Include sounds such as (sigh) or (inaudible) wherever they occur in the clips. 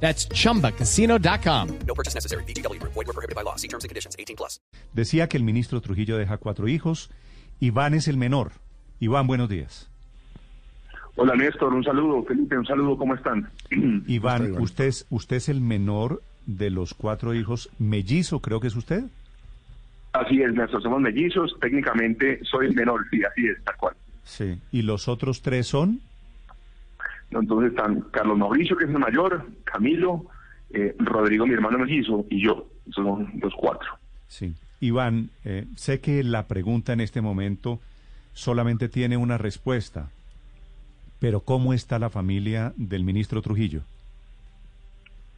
That's chumbacasino.com. No purchase necessary. BGW. Void were prohibited by law. See terms and conditions. 18 plus. Decía que el ministro Trujillo deja cuatro hijos. Iván es el menor. Iván, buenos días. Hola Néstor, un saludo. Felipe, un saludo. ¿Cómo están? (clears throat) Iván, usted es, usted es el menor de los cuatro hijos. Mellizo, creo que es usted. Así es, Néstor. Somos mellizos. Técnicamente soy el menor. Sí, así es, tal cual. Sí. ¿Y los otros tres son? Entonces están Carlos Mauricio, que es el mayor, Camilo, eh, Rodrigo, mi hermano mellizo, y yo. Son los cuatro. Sí. Iván, eh, sé que la pregunta en este momento solamente tiene una respuesta, pero ¿cómo está la familia del ministro Trujillo?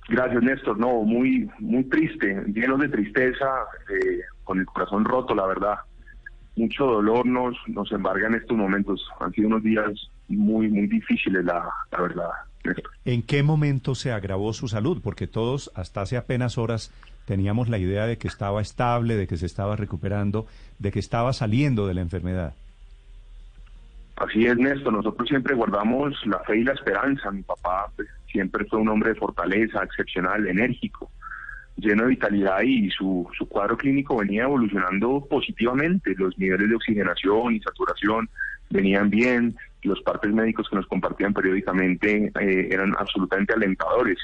Gracias, Néstor. No, muy, muy triste, lleno de tristeza, eh, con el corazón roto, la verdad. Mucho dolor nos, nos embarga en estos momentos. Han sido unos días muy, muy difíciles, la, la verdad. ¿En qué momento se agravó su salud? Porque todos, hasta hace apenas horas, teníamos la idea de que estaba estable, de que se estaba recuperando, de que estaba saliendo de la enfermedad. Así es, Néstor. Nosotros siempre guardamos la fe y la esperanza. Mi papá pues, siempre fue un hombre de fortaleza, excepcional, enérgico, lleno de vitalidad y su, su cuadro clínico venía evolucionando positivamente. Los niveles de oxigenación y saturación venían bien. Los partes médicos que nos compartían periódicamente eh, eran absolutamente alentadores.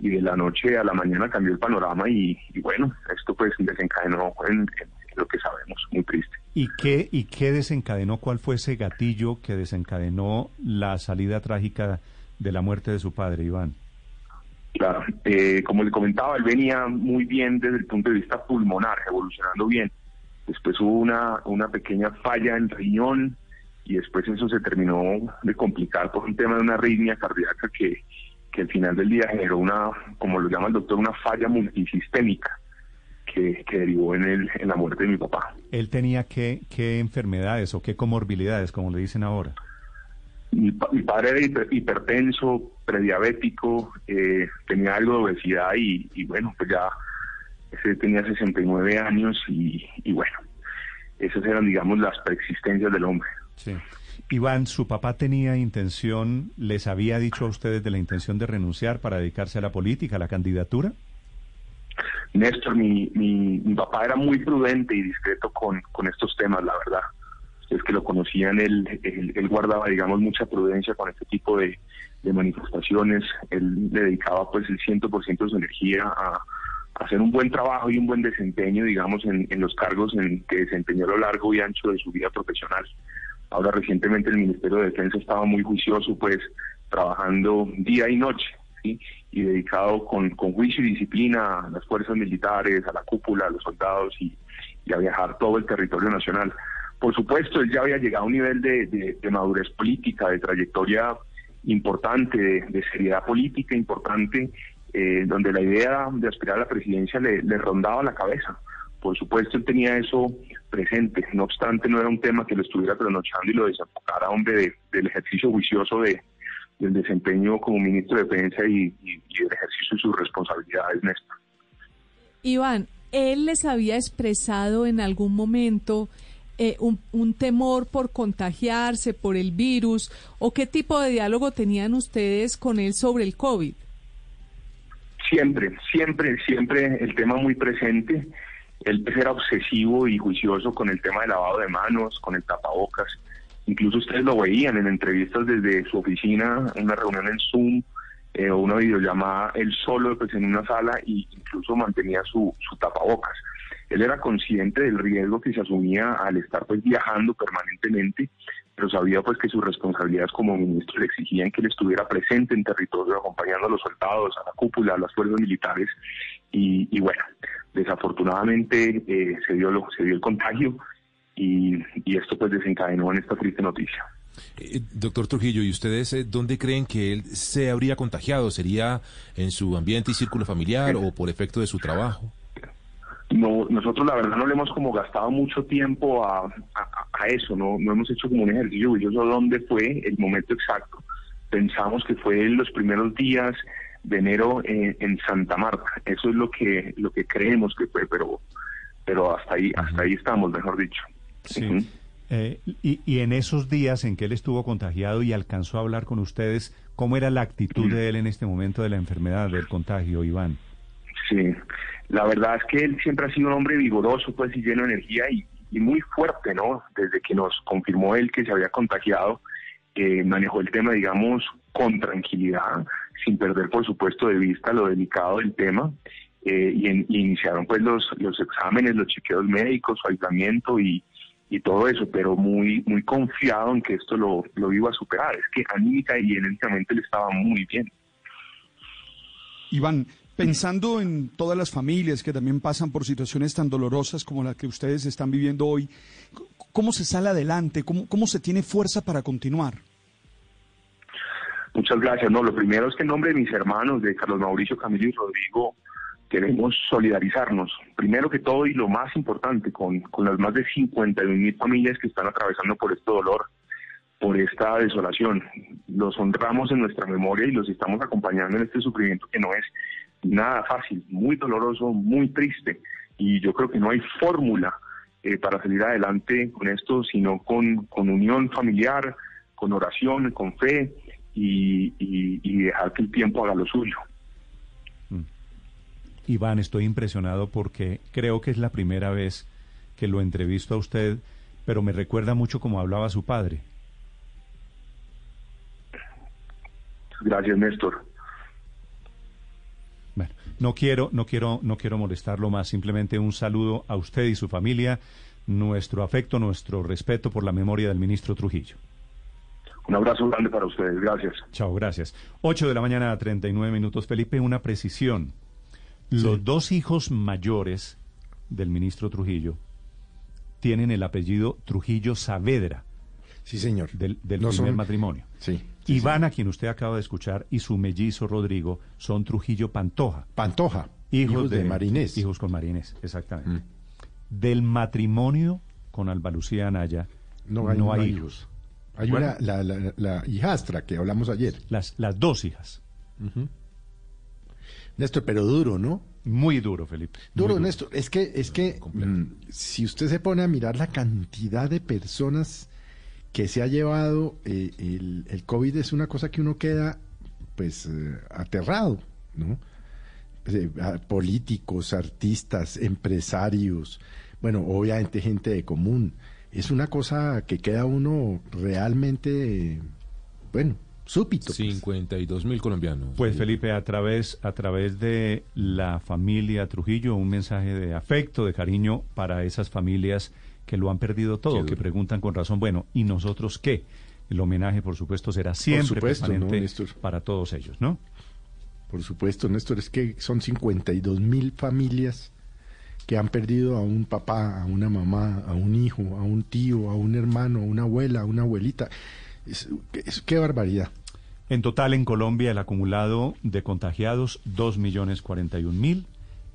Y de la noche a la mañana cambió el panorama y, bueno, esto pues desencadenó en, en lo que sabemos, muy triste. ¿Y qué, ¿Y qué desencadenó? ¿Cuál fue ese gatillo que desencadenó la salida trágica de la muerte de su padre, Iván? Eh, como le comentaba, él venía muy bien desde el punto de vista pulmonar, evolucionando bien. Después hubo una, una pequeña falla en riñón y después eso se terminó de complicar por un tema de una arritmia cardíaca que, que al final del día generó una, como lo llama el doctor, una falla multisistémica que, que derivó en, el, en la muerte de mi papá. ¿Él tenía qué, qué enfermedades o qué comorbilidades, como le dicen ahora? Mi, mi padre era hiper- hipertenso, prediabético, eh, tenía algo de obesidad y, y bueno, pues ya ese tenía 69 años y, y bueno, esas eran, digamos, las preexistencias del hombre. Sí. Iván, ¿su papá tenía intención, les había dicho a ustedes de la intención de renunciar para dedicarse a la política, a la candidatura? Néstor, mi, mi, mi papá era muy prudente y discreto con, con estos temas, la verdad. Ustedes que lo conocían, él, él, guardaba, digamos, mucha prudencia con este tipo de, manifestaciones. Él le dedicaba, pues, el 100% de su energía a, hacer un buen trabajo y un buen desempeño, digamos, en, los cargos en que desempeñó a lo largo y ancho de su vida profesional. Ahora, recientemente, el Ministerio de Defensa estaba muy juicioso, pues, trabajando día y noche, ¿sí? y dedicado con, con juicio y disciplina a las fuerzas militares, a la cúpula, a los soldados y a viajar todo el territorio nacional. Por supuesto, él ya había llegado a un nivel de, de, madurez política, de trayectoria importante, de, seriedad política importante, eh, donde la idea de aspirar a la presidencia le, rondaba la cabeza. Por supuesto, él tenía eso presente, no obstante, no era un tema que lo estuviera trasnochando y lo desenfocara, hombre, de, del ejercicio juicioso de, del desempeño como ministro de Defensa y el ejercicio de sus responsabilidades, Néstor. Iván, ¿él les había expresado en algún momento eh, un, temor por contagiarse, por el virus, o qué tipo de diálogo tenían ustedes con él sobre el COVID? Siempre, siempre, siempre el tema muy presente. Él era obsesivo y juicioso con el tema del lavado de manos, con el tapabocas. Incluso ustedes lo veían en entrevistas desde su oficina, una reunión en Zoom eh, una videollamada, él solo pues, en una sala e incluso mantenía su, su tapabocas. Él era consciente del riesgo que se asumía al estar pues viajando permanentemente, pero sabía pues que sus responsabilidades como ministro le exigían que él estuviera presente en territorio acompañando a los soldados, a la cúpula, a las fuerzas militares y, y bueno, desafortunadamente eh, se dio lo, se dio el contagio y, y esto pues desencadenó en esta triste noticia. Eh, doctor Trujillo, ¿y ustedes eh, dónde creen que él se habría contagiado? ¿Sería en su ambiente y círculo familiar o por efecto de su trabajo? No, nosotros la verdad no le hemos como gastado mucho tiempo a, a, eso, no, no hemos hecho como un ejercicio juicioso dónde fue el momento exacto. Pensamos que fue en los primeros días de enero en, Santa Marta, eso es lo que lo que creemos que fue, pero pero hasta ahí hasta ahí estamos, mejor dicho. Sí. Eh, y, y, en esos días en que él estuvo contagiado y alcanzó a hablar con ustedes, ¿cómo era la actitud de él en este momento de la enfermedad, del contagio, Iván? Sí, la verdad es que él siempre ha sido un hombre vigoroso, pues y lleno de energía y, muy fuerte, ¿no? Desde que nos confirmó él que se había contagiado, eh, manejó el tema, digamos, con tranquilidad, sin perder, por supuesto, de vista lo delicado del tema. Eh, y, iniciaron pues los, exámenes, los chequeos médicos, su aislamiento y, todo eso, pero muy muy confiado en que esto lo, lo iba a superar. Es que anímica y enéticamente le estaba muy bien. Iván, Pensando en todas las familias que también pasan por situaciones tan dolorosas como la que ustedes están viviendo hoy, ¿cómo se sale adelante? ¿Cómo, cómo se tiene fuerza para continuar? Muchas gracias. No, lo primero es que en nombre de mis hermanos, de Carlos Mauricio, Camilo y Rodrigo, queremos solidarizarnos, primero que todo y lo más importante, con, con las más de 51 mil familias que están atravesando por este dolor, por esta desolación. Los honramos en nuestra memoria y los estamos acompañando en este sufrimiento que no es nada fácil, muy doloroso, muy triste. Y yo creo que no hay fórmula eh, para salir adelante con esto, sino con, con unión familiar, con oración, con fe y, y, dejar que el tiempo haga lo suyo. Mm. Iván, estoy impresionado porque creo que es la primera vez que lo entrevisto a usted, pero me recuerda mucho como hablaba su padre. Gracias, Néstor. Bueno, no quiero, no quiero, no quiero molestarlo más. Simplemente un saludo a usted y su familia, nuestro afecto, nuestro respeto por la memoria del ministro Trujillo. Un abrazo grande para ustedes. Gracias. Chao, gracias. Ocho de la mañana a 39 minutos. Felipe, una precisión. Los dos hijos mayores del ministro Trujillo tienen el apellido Trujillo Saavedra. Sí, señor. Del, primer matrimonio. Sí. Iván, a quien usted acaba de escuchar, y su mellizo Rodrigo son Trujillo Pantoja. Pantoja. Hijos, de, Marinés. Hijos con Marinés, exactamente. Mm. Del matrimonio con Alba Lucía Anaya no hay, hijos. Hay una, la, hijastra que hablamos ayer. Las, las dos hijas. Néstor, pero duro, ¿no? Muy duro, Felipe. Duro, Néstor. Es que, es que mm, si usted se pone a mirar la cantidad de personas que se ha llevado eh, el, el, COVID es una cosa que uno queda pues eh, aterrado, ¿no? Eh, políticos, artistas, empresarios, bueno, obviamente gente de común. Es una cosa que queda uno realmente, bueno, súbito. 52 pues. mil colombianos. Pues Felipe, a través, a través de la familia Trujillo, un mensaje de afecto, de cariño para esas familias que lo han perdido todo, que preguntan con razón, bueno, ¿y nosotros qué? El homenaje, por supuesto, será siempre permanente para todos ellos, ¿no? Por supuesto, Néstor, es que son 52 mil familias que han perdido a un papá, a una mamá, a un hijo, a un tío, a un hermano, a una abuela, a una abuelita. Es, qué barbaridad. En total, en Colombia, el acumulado de contagiados, 2.041.000.